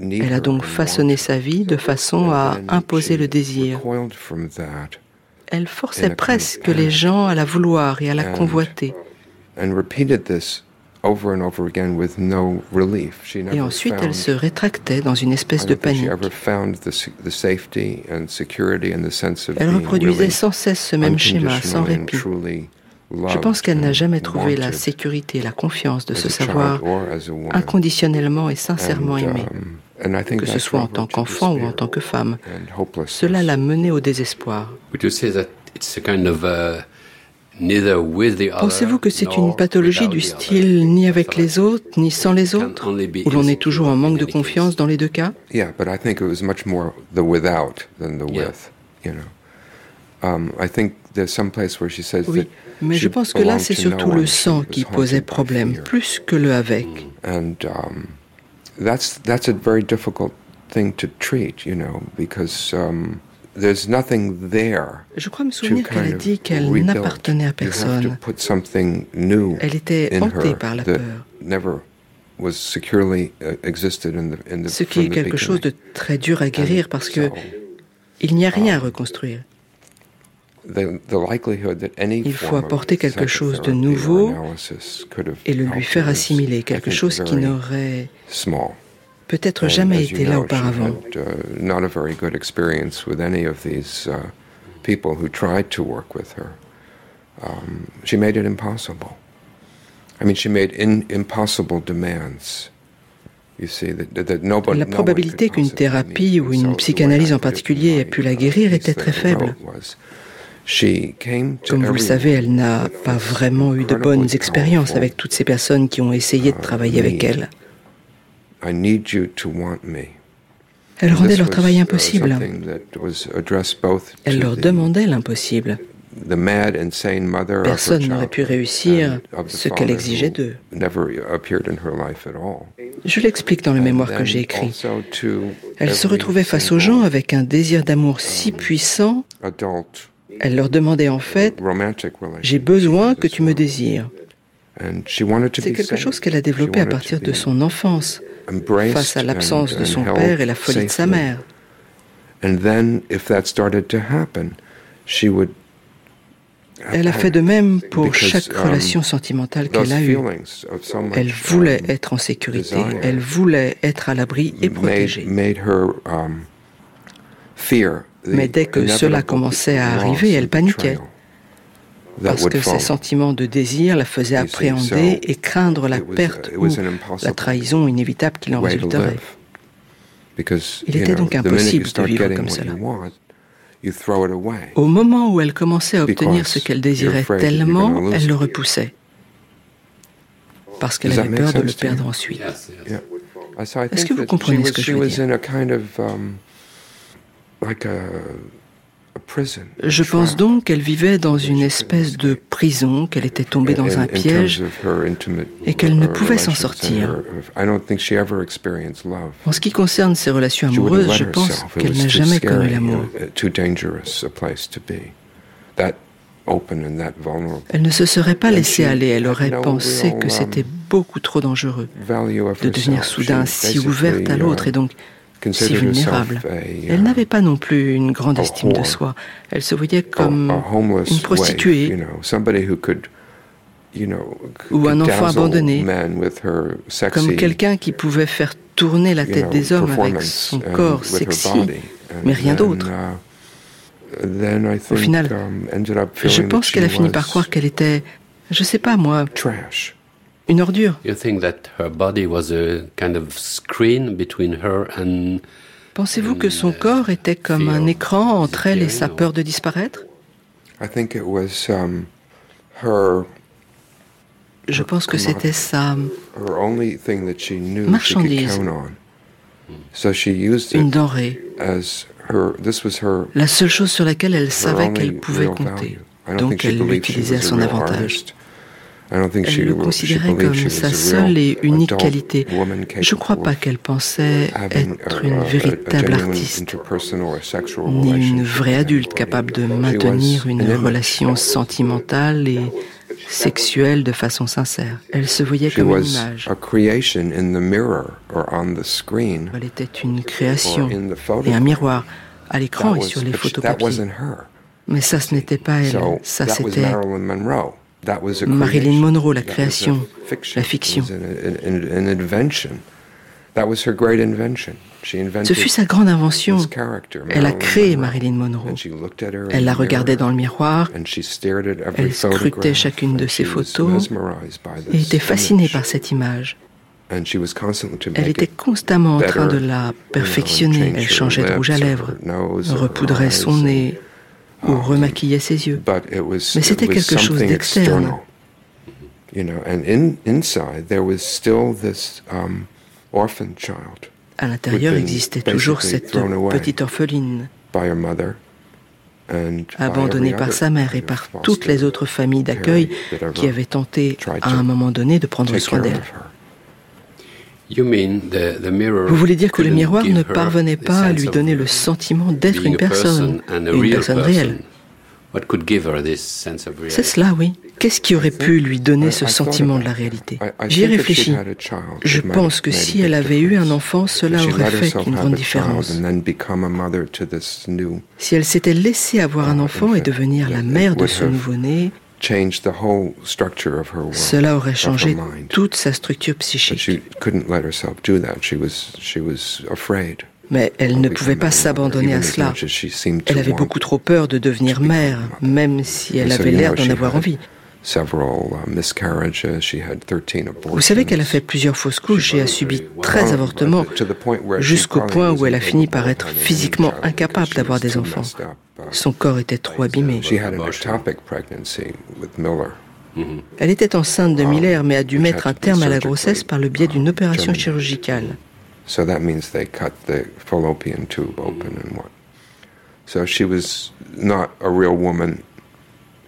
Elle a donc façonné sa vie de façon à imposer le désir. Elle forçait presque les gens à la vouloir et à la convoiter. Et ensuite, elle se rétractait dans une espèce de panique. Elle reproduisait sans cesse ce même schéma, sans répit. Je pense qu'elle n'a jamais trouvé la sécurité et la confiance de se savoir inconditionnellement et sincèrement aimée, que ce soit en tant qu'enfant ou en tant que femme. Cela l'a menée au désespoir. Pensez-vous que c'est une pathologie du style ni avec les autres, ni sans les autres, où l'on est toujours en manque de confiance dans les deux cas? Oui, mais je pense que là, c'est surtout le sang qui posait problème, plus que le avec.
And um, that's that's a very difficult thing to treat, you know, because um,
je crois me souvenir qu'elle a dit qu'elle n'appartenait à personne. Elle était hantée par la peur.
Uh,
Ce qui est quelque chose de très dur à guérir parce que il n'y a rien à um, reconstruire. Il faut apporter quelque chose de nouveau et le lui faire assimiler, quelque chose qui n'aurait peut-être jamais été là auparavant.
Not a very good experience with any of these people who tried to work with her. She made it impossible. I mean, she made in, impossible demands.
La probabilité qu'une thérapie ou une psychanalyse en particulier ait pu la guérir était très faible. Comme vous le savez, elle n'a pas vraiment eu de bonnes expériences avec toutes ces personnes qui ont essayé de travailler avec elle. Elle rendait leur travail impossible. Elle leur demandait l'impossible. Personne n'aurait pu réussir ce qu'elle exigeait d'eux. Je l'explique dans le mémoire que j'ai écrit. Elle se retrouvait face aux gens avec un désir d'amour si puissant. Elle leur demandait en fait, j'ai besoin que tu me désires. C'est quelque chose qu'elle a développé à partir de son enfance face à l'absence de son père et la folie de sa mère. Elle a fait de même pour chaque um, relation sentimentale qu'elle a eue. Elle voulait être en sécurité, elle voulait être à l'abri et protégée. Mais dès que cela commençait à arriver, elle paniquait. Parce que ses sentiments de désir la faisaient appréhender et craindre la perte ou la trahison inévitable qui en résulterait. Il était donc impossible de vivre comme cela. Au moment où elle commençait à obtenir ce qu'elle désirait tellement, elle le repoussait. Parce qu'elle avait peur de le perdre ensuite. Est-ce que vous comprenez ce que je veux dire? Je pense donc qu'elle vivait dans une espèce de prison, qu'elle était tombée dans un piège et qu'elle ne pouvait s'en sortir. En ce qui concerne ses relations amoureuses, je pense qu'elle n'a jamais connu l'amour. Elle ne se serait pas laissée aller, elle aurait pensé que c'était beaucoup trop dangereux de devenir soudain si ouverte à l'autre. et donc si vulnérable. Elle n'avait pas non plus une grande estime de soi. Elle se voyait comme une prostituée ou un enfant abandonné, comme quelqu'un qui pouvait faire tourner la tête des hommes avec son corps sexy, mais rien d'autre. Uh, Au final, um, je pense qu'elle a fini par croire qu'elle était, je sais pas moi, une ordure. Pensez-vous que son corps était comme un écran entre elle et sa peur de disparaître?
Um,
Je pense que c'était sa marchandise, une denrée, la seule chose sur laquelle elle savait qu'elle pouvait compter. Donc elle l'utilisait à son avantage. Elle le considérait comme sa seule et unique qualité. Je ne crois pas qu'elle pensait être une véritable artiste, ni une vraie adulte capable de maintenir une relation sentimentale et sexuelle de façon sincère. Elle se voyait comme une image. Elle était une création et un miroir à l'écran et sur les photocopies. Mais ça, ce n'était pas elle. Ça, c'était Marilyn Monroe, la création, la fiction. Ce fut sa grande invention. Elle a créé Marilyn Monroe. Elle la regardait dans le miroir, elle scrutait chacune de ses photos et était fascinée par cette image. Elle était constamment en train de la perfectionner. Elle changeait de rouge à lèvres, repoudrait son nez ou remaquillait ses yeux. Mais c'était quelque chose d'externe. À l'intérieur existait toujours cette petite orpheline, abandonnée par sa mère et par toutes les autres familles d'accueil qui avaient tenté à un moment donné de prendre soin d'elle. Vous voulez dire que le miroir ne parvenait pas à lui donner le sentiment d'être une personne, une personne réelle c'est cela, oui. Qu'est-ce qui aurait pu lui donner ce sentiment de la réalité? J'y ai réfléchi. Je pense que si elle avait eu un enfant, cela aurait fait une grande différence. Si elle s'était laissée avoir un enfant et devenir la mère de ce nouveau-né, cela aurait changé toute sa structure psychique. Mais elle ne pouvait pas s'abandonner à cela. Elle avait beaucoup trop peur de devenir mère, même si elle avait l'air d'en avoir envie. Vous savez qu'elle a fait plusieurs fausses couches et a subi 13 avortements, jusqu'au point où elle a fini par être physiquement incapable d'avoir des enfants. Uh, Son corps était trop abîmé. Elle était enceinte de Miller, mais a dû mettre un terme à la grossesse par le biais d'une opération chirurgicale. So that means they cut the fallopian tube open and what. So she was not a real woman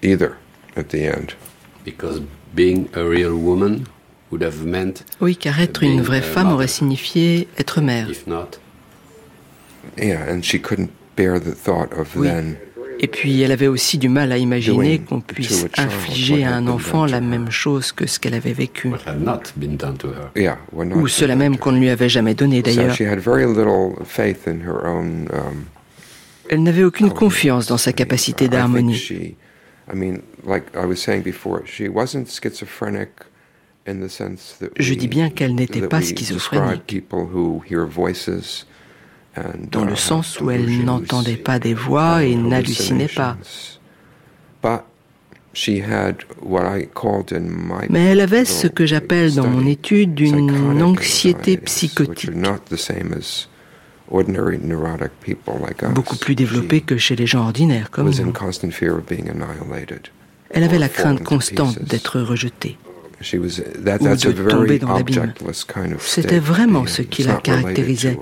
either at the end. Because being a real woman would have meant Oui, car être une vraie femme aurait signifié être mère. If not. Yeah, and she couldn't oui. Et puis elle avait aussi du mal à imaginer qu'on puisse infliger à un enfant la même chose que ce qu'elle avait vécu. Ou cela même qu'on ne lui avait jamais donné d'ailleurs. Um, elle n'avait aucune confiance dans sa capacité d'harmonie. Je dis bien qu'elle n'était pas schizophrénique dans le sens où elle n'entendait pas des voix et n'hallucinait pas. Mais elle avait ce que j'appelle dans mon étude une anxiété psychotique, beaucoup plus développée que chez les gens ordinaires comme nous. Elle avait la crainte constante d'être rejetée ou de tomber dans l'abîme. C'était vraiment ce qui la caractérisait.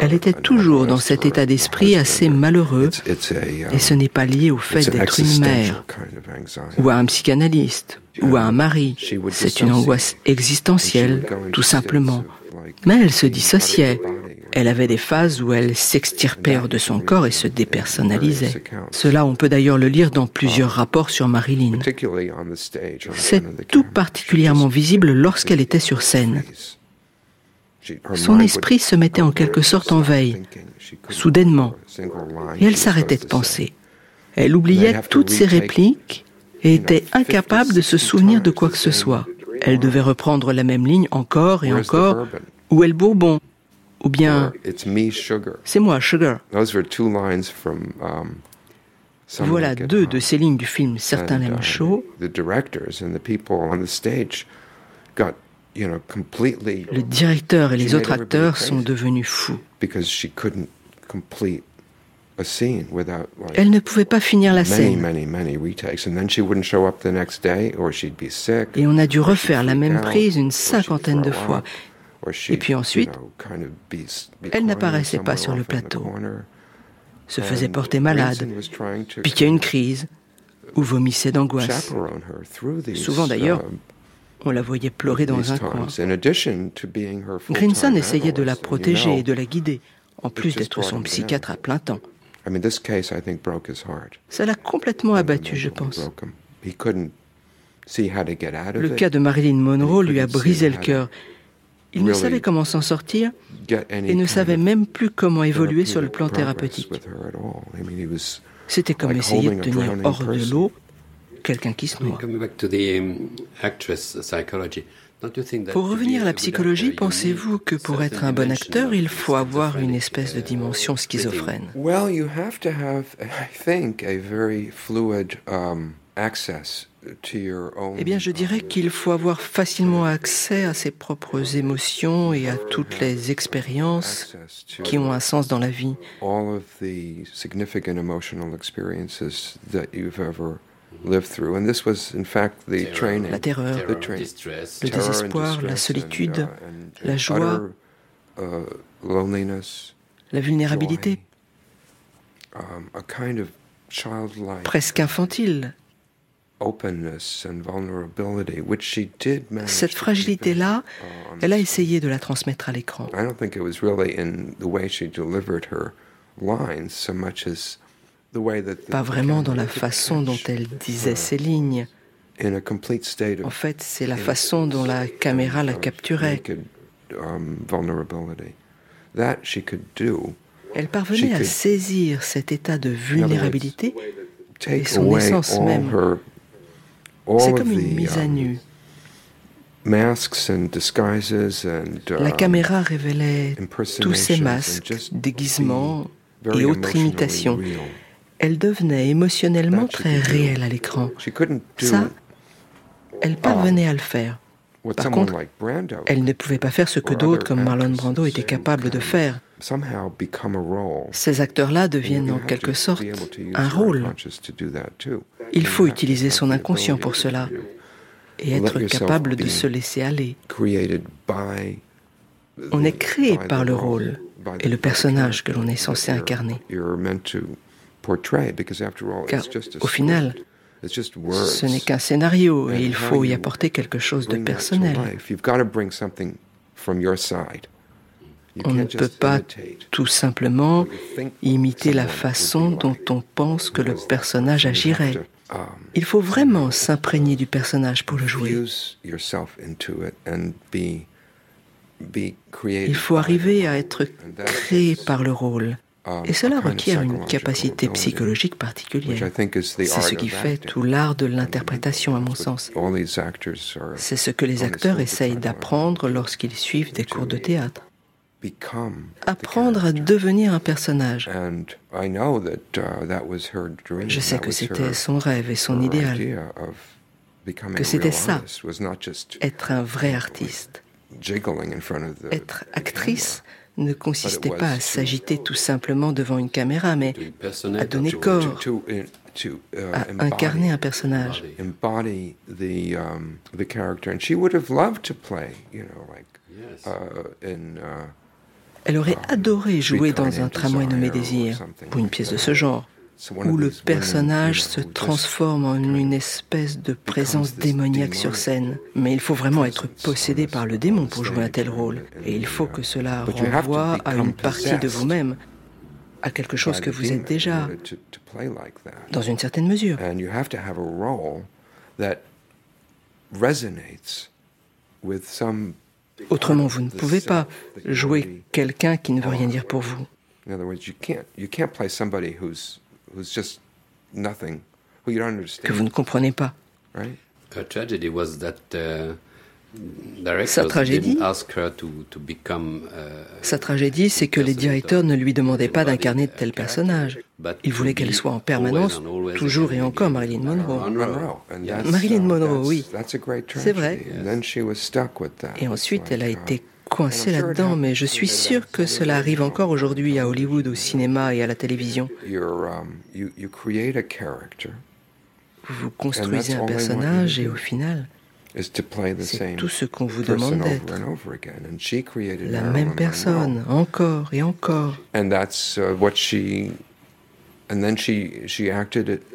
Elle était toujours dans cet état d'esprit assez malheureux, et ce n'est pas lié au fait d'être une mère, ou à un psychanalyste, ou à un mari. C'est une angoisse existentielle, tout simplement. Mais elle se dissociait. Elle avait des phases où elle s'extirpait de son corps et se dépersonnalisait. Cela, on peut d'ailleurs le lire dans plusieurs rapports sur Marilyn. C'est tout particulièrement visible lorsqu'elle était sur scène. Son esprit se mettait en quelque sorte en veille, soudainement, et elle s'arrêtait de penser. Elle oubliait toutes ses répliques et était incapable de se souvenir de quoi que ce soit. Elle devait reprendre la même ligne encore et encore. Où est le Bourbon ou bien c'est moi, Sugar. Um, voilà deux de ces lignes du film Certains l'aiment chaud. Le directeur et les autres acteurs sont devenus fous. Elle ne pouvait pas finir la scène. Et on a dû refaire la même prise une cinquantaine de fois. Et puis ensuite, elle n'apparaissait pas sur le plateau, se faisait porter malade, piquait une crise, ou vomissait d'angoisse. Souvent d'ailleurs, on la voyait pleurer dans un coin. Grinson essayait de la protéger et de la guider, en plus d'être son psychiatre à plein temps. Ça l'a complètement abattu, je pense. Le cas de Marilyn Monroe lui a brisé le cœur. Il ne savait comment s'en sortir et ne savait même plus comment évoluer sur le plan thérapeutique. C'était comme essayer de tenir hors de l'eau quelqu'un qui se noie. Pour revenir à la psychologie, pensez-vous que pour être un bon acteur, il faut avoir une espèce de dimension schizophrène? Eh bien, je dirais qu'il faut avoir facilement accès à ses propres émotions et à toutes les expériences qui ont un sens dans la vie. La terreur, le désespoir, la solitude, la joie, uh, la vulnérabilité, um, presque infantile, cette fragilité-là, elle a essayé de la transmettre à l'écran. Pas vraiment dans la façon dont elle disait ses lignes. En fait, c'est la façon dont la caméra la capturait. Um, elle parvenait à saisir cet état de vulnérabilité et son essence même. C'est comme une mise à um, nu. La
uh,
caméra révélait tous ces masques, déguisements et autres imitations. Elle devenait émotionnellement très réelle à l'écran. Ça, elle parvenait à le faire. Par contre, elle ne pouvait pas faire ce que d'autres comme Marlon Brando étaient capables de faire. Ces acteurs-là deviennent en quelque sorte un rôle. Il faut utiliser son inconscient pour cela et être capable de se laisser aller. On est créé par le rôle et le personnage que l'on est censé incarner. Car au final, ce n'est qu'un scénario et il faut y apporter quelque chose de personnel. On ne peut pas tout simplement imiter la façon dont on pense que le personnage agirait. Il faut vraiment s'imprégner du personnage pour le jouer. Il faut arriver à être créé par le rôle. Et cela requiert une capacité psychologique particulière. C'est ce qui fait tout l'art de l'interprétation, à mon sens. C'est ce que les acteurs essayent d'apprendre lorsqu'ils suivent des cours de théâtre apprendre à devenir un personnage. Uh, Je sais que c'était son rêve et son idéal, que c'était ça, être un vrai artiste. Être actrice ne consistait pas à s'agiter tout simplement devant une caméra, mais à donner corps, à incarner un personnage. Elle aurait adoré jouer dans un tramway nommé Désir, ou une pièce de ce genre, où le personnage se transforme en une espèce de présence démoniaque sur scène. Mais il faut vraiment être possédé par le démon pour jouer un tel rôle. Et il faut que cela renvoie à une partie de vous-même, à quelque chose que vous êtes déjà, dans une certaine mesure. Autrement, vous ne pouvez pas jouer quelqu'un qui ne veut rien dire pour vous. Que vous ne comprenez pas. Sa tragédie, sa tragédie, c'est que les directeurs ne lui demandaient pas d'incarner de tels personnages. Ils voulaient qu'elle soit en permanence, toujours et encore Marilyn Monroe. Marilyn Monroe, oui, c'est vrai. Et ensuite, elle a été coincée là-dedans, mais je suis sûr que cela arrive encore aujourd'hui à Hollywood, au cinéma et à la télévision. Vous construisez un personnage et au final, c'est tout ce qu'on vous demande d'être. La même personne, encore et encore.
Uh,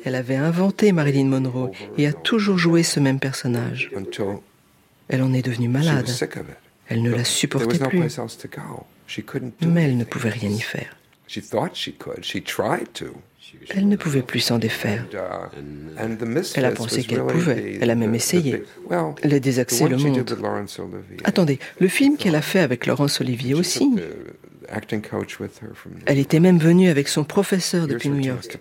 Elle avait inventé Marilyn Monroe et a toujours joué ce même personnage. Elle en est devenue malade. Elle ne la supportait plus. Mais elle ne pouvait rien y faire. Elle ne pouvait plus s'en défaire. Elle a pensé qu'elle pouvait. Elle a même essayé. Les désaccès le montrent. Attendez, le film qu'elle a fait avec Laurence Olivier aussi. Elle était même venue avec son professeur depuis New York.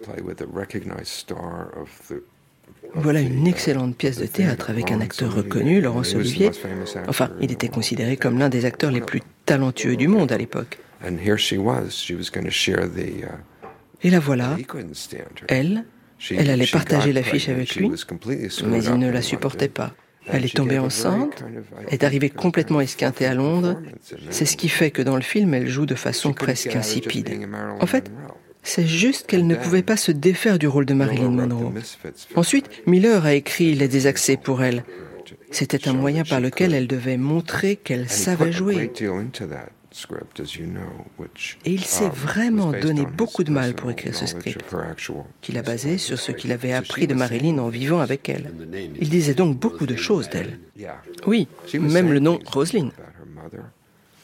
Voilà une excellente pièce de théâtre avec un acteur reconnu, Laurence Olivier. Enfin, il était considéré comme l'un des acteurs les plus talentueux du monde à l'époque. Et la voilà, elle, elle allait partager l'affiche avec lui, mais il ne la supportait pas. Elle est tombée enceinte, est arrivée complètement esquintée à Londres. C'est ce qui fait que dans le film, elle joue de façon presque insipide. En fait, c'est juste qu'elle ne pouvait pas se défaire du rôle de Marilyn Monroe. Ensuite, Miller a écrit Les désaccès pour elle. C'était un moyen par lequel elle devait montrer qu'elle savait jouer. Et il s'est um, vraiment donné beaucoup de mal pour écrire ce script, qu'il a basé sur ce qu'il avait appris de Marilyn en vivant avec elle. Il disait donc beaucoup de choses d'elle. Oui, même le nom Roselyne.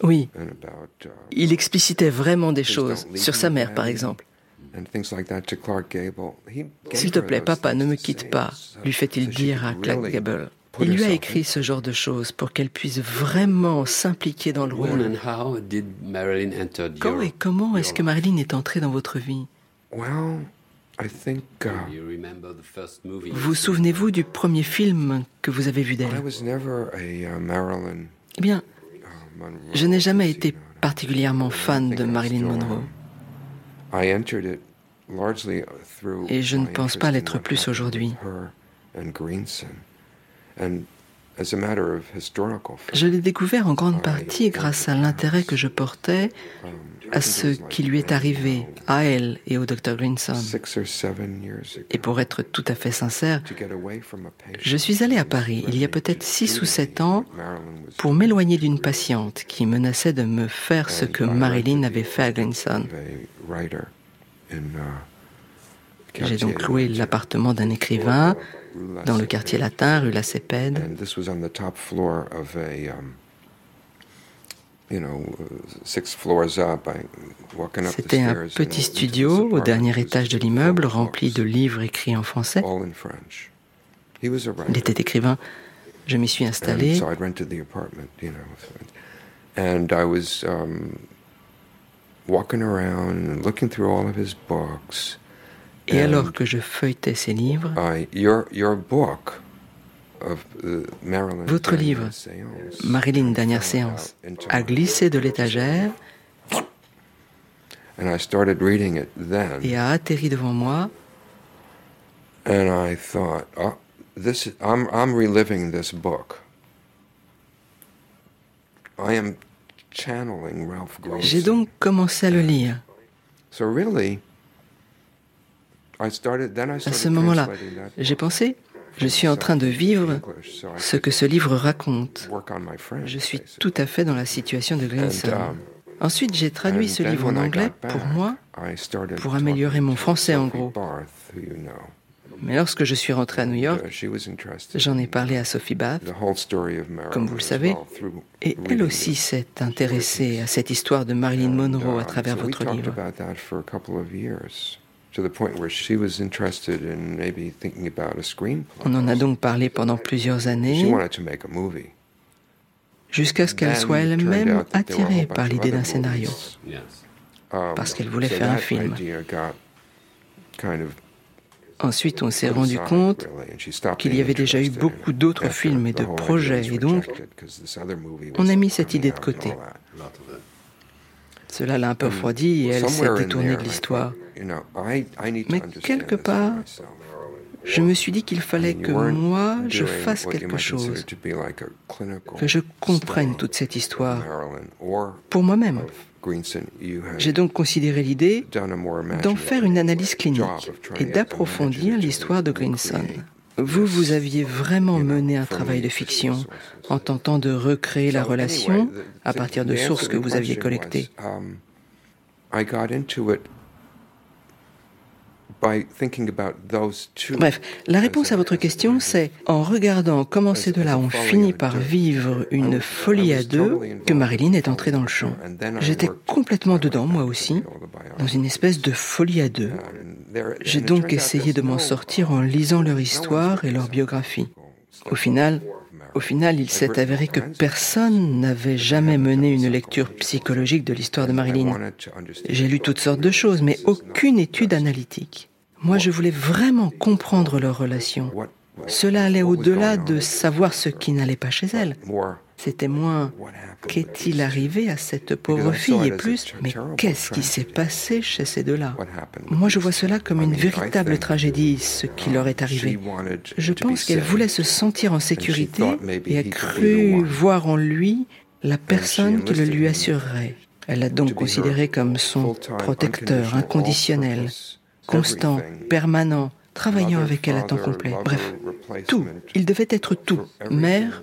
Oui, uh, il explicitait vraiment des choses, sur sa mère par exemple. S'il te plaît, papa, ne me quitte pas, lui fait-il dire à Clark Gable. Il lui a écrit ce genre de choses pour qu'elle puisse vraiment s'impliquer dans le rôle. Quand et comment est-ce que Marilyn est entrée dans votre vie? Uh, Vous souvenez-vous du premier film que vous avez vu d'elle? Uh, Eh bien, uh, je n'ai jamais été particulièrement fan de Marilyn Monroe. Et je ne pense pas l'être plus aujourd'hui. Je l'ai découvert en grande partie grâce à l'intérêt que je portais um, à ce qui lui est arrivé à elle et au Dr Greenson. Et pour être tout à fait sincère, je suis allé à Paris il y a peut-être six ou sept ans pour m'éloigner d'une patiente qui menaçait de me faire ce que Marilyn avait fait à Greenson. Uh, J'ai donc loué l'appartement d'un écrivain dans le quartier latin, rue La Cépède. C'était un petit studio au dernier étage de l'immeuble rempli de livres écrits en français. Il était écrivain. Je m'y suis installé. And I was um, walking around and looking through all of his books. Et alors que je feuilletais ces livres, votre livre, Marilyn Dernière Séance, a glissé de l'étagère. Et a atterri devant moi. J'ai donc commencé à le lire. À ce moment-là, j'ai pensé, je suis en train de vivre ce que ce livre raconte. Je suis tout à fait dans la situation de Grinson. Um, Ensuite, j'ai traduit ce livre en anglais pour moi, pour améliorer mon français en gros. Mais lorsque je suis rentré à New York, uh, j'en ai parlé à Sophie Bath, comme vous le savez, et elle aussi s'est intéressée à cette histoire de Marilyn Monroe à um, travers votre livre. On en a donc parlé pendant plusieurs années. Jusqu'à ce qu'elle soit elle-même attirée par l'idée d'un scénario, um, parce qu'elle voulait faire un film. Ensuite, on s'est rendu compte qu'il y avait déjà eu beaucoup d'autres films et de projets, et donc on a mis cette idée de côté. Cela l'a un peu refroidi et elle s'est détournée de l'histoire. Mais quelque part, je me suis dit qu'il fallait que moi, je fasse quelque chose, que je comprenne toute cette histoire pour moi-même. J'ai donc considéré l'idée d'en faire une analyse clinique et d'approfondir l'histoire de Greenson. Vous, vous aviez vraiment mené un travail de fiction en tentant de recréer la relation à partir de sources que vous aviez collectées. Bref, la réponse à votre question, c'est en regardant comment ces deux-là ont fini par vivre une folie à deux que Marilyn est entrée dans le champ. J'étais complètement dedans, moi aussi, dans une espèce de folie à deux. J'ai donc essayé de m'en sortir en lisant leur histoire et leur biographie. Au final, au final, il s'est avéré que personne n'avait jamais mené une lecture psychologique de l'histoire de Marilyn. J'ai lu toutes sortes de choses, mais aucune étude analytique. Moi, je voulais vraiment comprendre leur relation. Cela allait au-delà de savoir ce qui n'allait pas chez elle. C'était moins qu'est-il arrivé à cette pauvre fille et plus, mais qu'est-ce qui s'est passé chez ces deux-là Moi, je vois cela comme une véritable tragédie, ce qui leur est arrivé. Je pense qu'elle voulait se sentir en sécurité et a cru voir en lui la personne qui le lui assurerait. Elle l'a donc considéré comme son protecteur inconditionnel, constant, permanent, travaillant avec elle à temps complet. Bref, tout. Il devait être tout. Mère,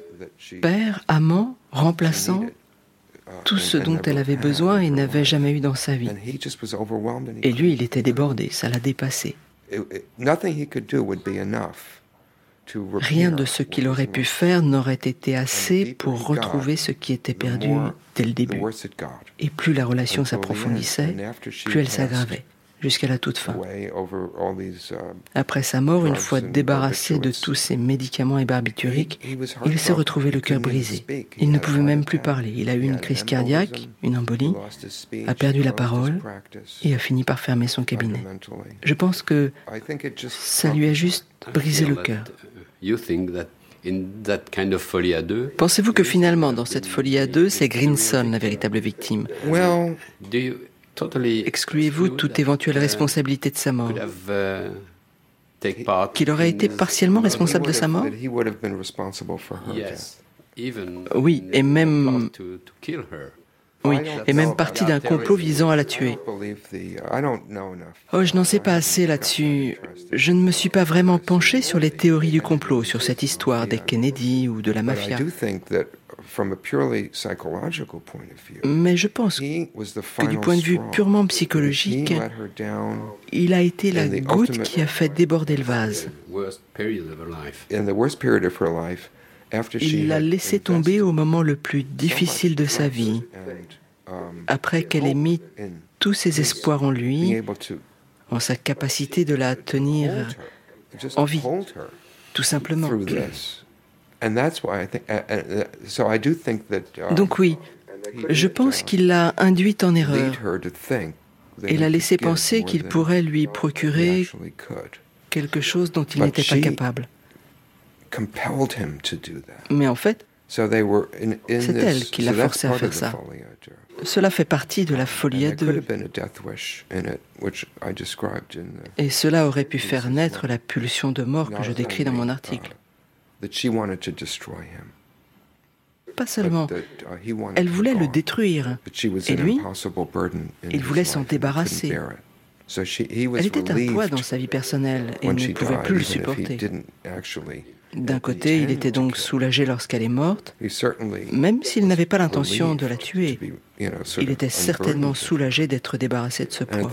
père, amant, remplaçant, tout ce dont elle avait besoin et n'avait jamais eu dans sa vie. Et lui, il était débordé, ça l'a dépassé. Rien de ce qu'il aurait pu faire n'aurait été assez pour retrouver ce qui était perdu dès le début. Et plus la relation s'approfondissait, plus elle s'aggravait jusqu'à la toute fin. Uh, Après sa mort, une fois débarrassé de tous ses médicaments et barbituriques, il s'est retrouvé le cœur brisé. Il ne pouvait même plus parler. Il a eu une crise cardiaque, une embolie, a perdu la parole et a fini par fermer son cabinet. Je pense que ça lui a juste brisé le cœur. Pensez-vous que finalement, dans cette folie à deux, c'est Grinson la véritable victime? Excluez-vous toute éventuelle responsabilité de sa mort. Qu'il aurait été partiellement responsable de sa mort? Oui, et même... Oui, et même partie d'un complot visant à la tuer. Oh, je n'en sais pas assez là-dessus. Je ne me suis pas vraiment penché sur les théories du complot, sur cette histoire des Kennedy ou de la mafia. Mais je pense que du point de vue purement psychologique, il a été la goutte qui a fait déborder le vase. Il l'a laissé tomber au moment le plus difficile de sa vie, um, après qu'elle ait mis tous ses espoirs en lui, en sa capacité de la tenir en vie, tout simplement. Donc oui, je pense uh, qu'il l'a induite en erreur et l'a laissé penser qu'il pourrait lui procurer quelque chose dont il n'était pas capable. Mais en fait, c'est elle qui l'a forcé à faire ça. Cela fait partie de la folie à deux. Et cela aurait pu faire naître la pulsion de mort que je décris dans mon article. Pas seulement, uh, elle voulait le détruire, et lui, il voulait s'en débarrasser. Elle était un poids dans sa vie personnelle et ne pouvait plus le supporter. D'un côté, il était donc soulagé lorsqu'elle est morte, même s'il n'avait pas l'intention de la tuer. Il était certainement soulagé d'être débarrassé de ce poids.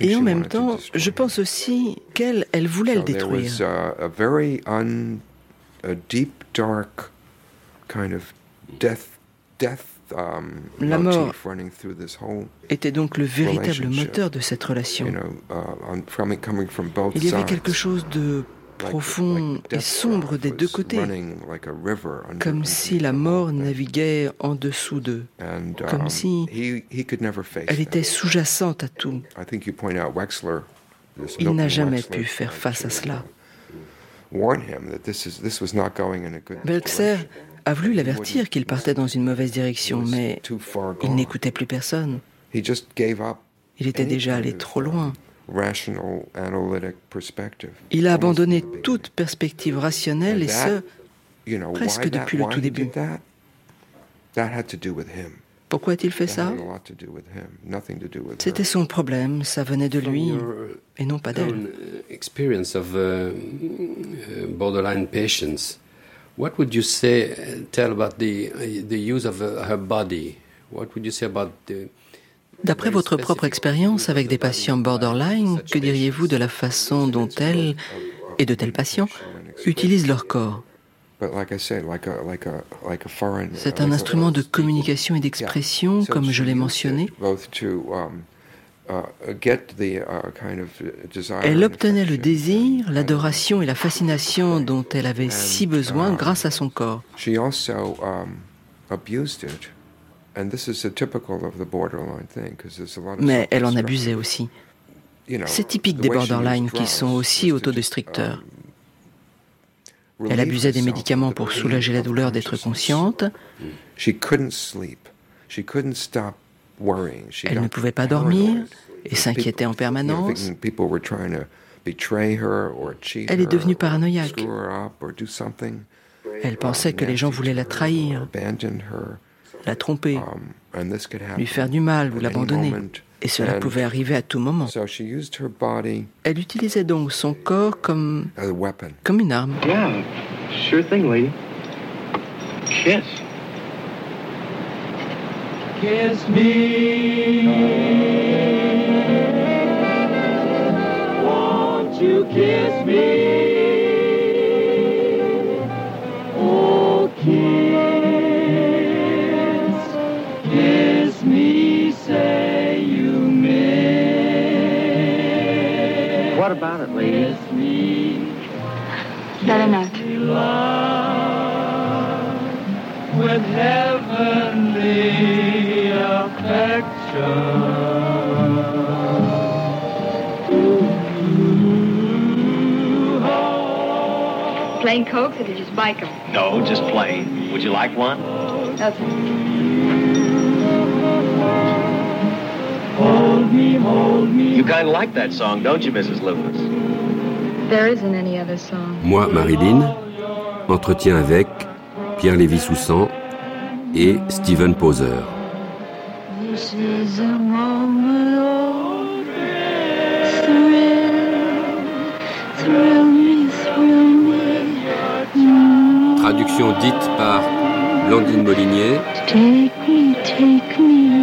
Et en même temps, je pense aussi qu'elle, elle voulait le détruire. La mort était donc le véritable moteur de cette relation. Uh, il y avait quelque chose de profond et sombre des deux côtés, comme si la mort naviguait en dessous d'eux, comme um, si elle était sous-jacente à tout. Il n'a jamais pu faire face à cela. Belkser a voulu l'avertir qu'il partait dans une mauvaise direction, mais il n'écoutait plus personne. Il était déjà allé trop loin. Il a abandonné toute perspective rationnelle et ce, presque depuis le tout début. Pourquoi a-t-il fait ça C'était son problème, ça venait de lui et non pas d'elle.
Experience of borderline patients. What would you say tell about the the use of her body? What would you say about the
D'après votre propre expérience avec des patients borderline, que diriez-vous de la façon dont elles, et de tels patients, utilisent leur corps? C'est un instrument de communication et d'expression, comme je l'ai mentionné. Elle obtenait le désir, l'adoration et la fascination dont elle avait si besoin grâce à son corps. Mais elle en abusait aussi. C'est typique des borderline qui sont aussi autodestructeurs. Elle abusait des médicaments pour soulager la douleur d'être consciente. Elle ne pouvait pas dormir et s'inquiétait en permanence. Elle est devenue paranoïaque. Elle pensait que les gens voulaient la trahir, la tromper, um, lui faire du mal ou l'abandonner. Et cela pouvait arriver à tout moment. Elle utilisait donc son corps comme, comme une arme.
Yeah, sure thing, lady. Kiss. Kiss me. Won't you kiss me? What about it, lady?
Not enough. With heavenly affection.
Plain Cokes or did you just spike them?
No, just plain. Would you like one?
Hold me, hold me.
You kind of like that song, don't you, Mrs. Lewis?
There isn't any other song.
Moi, Marilyn, entretien avec Pierre Lévy-Soussan et Steven Poser. This is a moment thrill, thrill me, thrill me. Traduction dite par Blandine Molinier. Take me, take me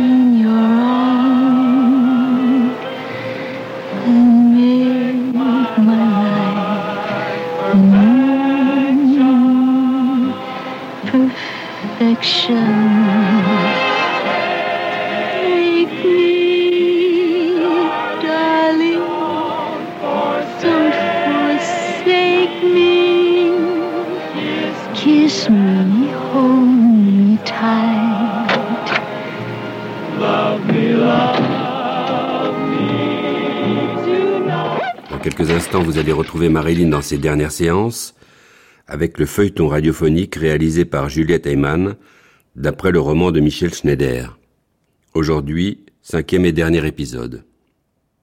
quelques instants, vous allez retrouver Marilyn dans ses dernières séances avec le feuilleton radiophonique réalisé par Juliette Eyman d'après le roman de Michel Schneider. Aujourd'hui, cinquième et dernier épisode.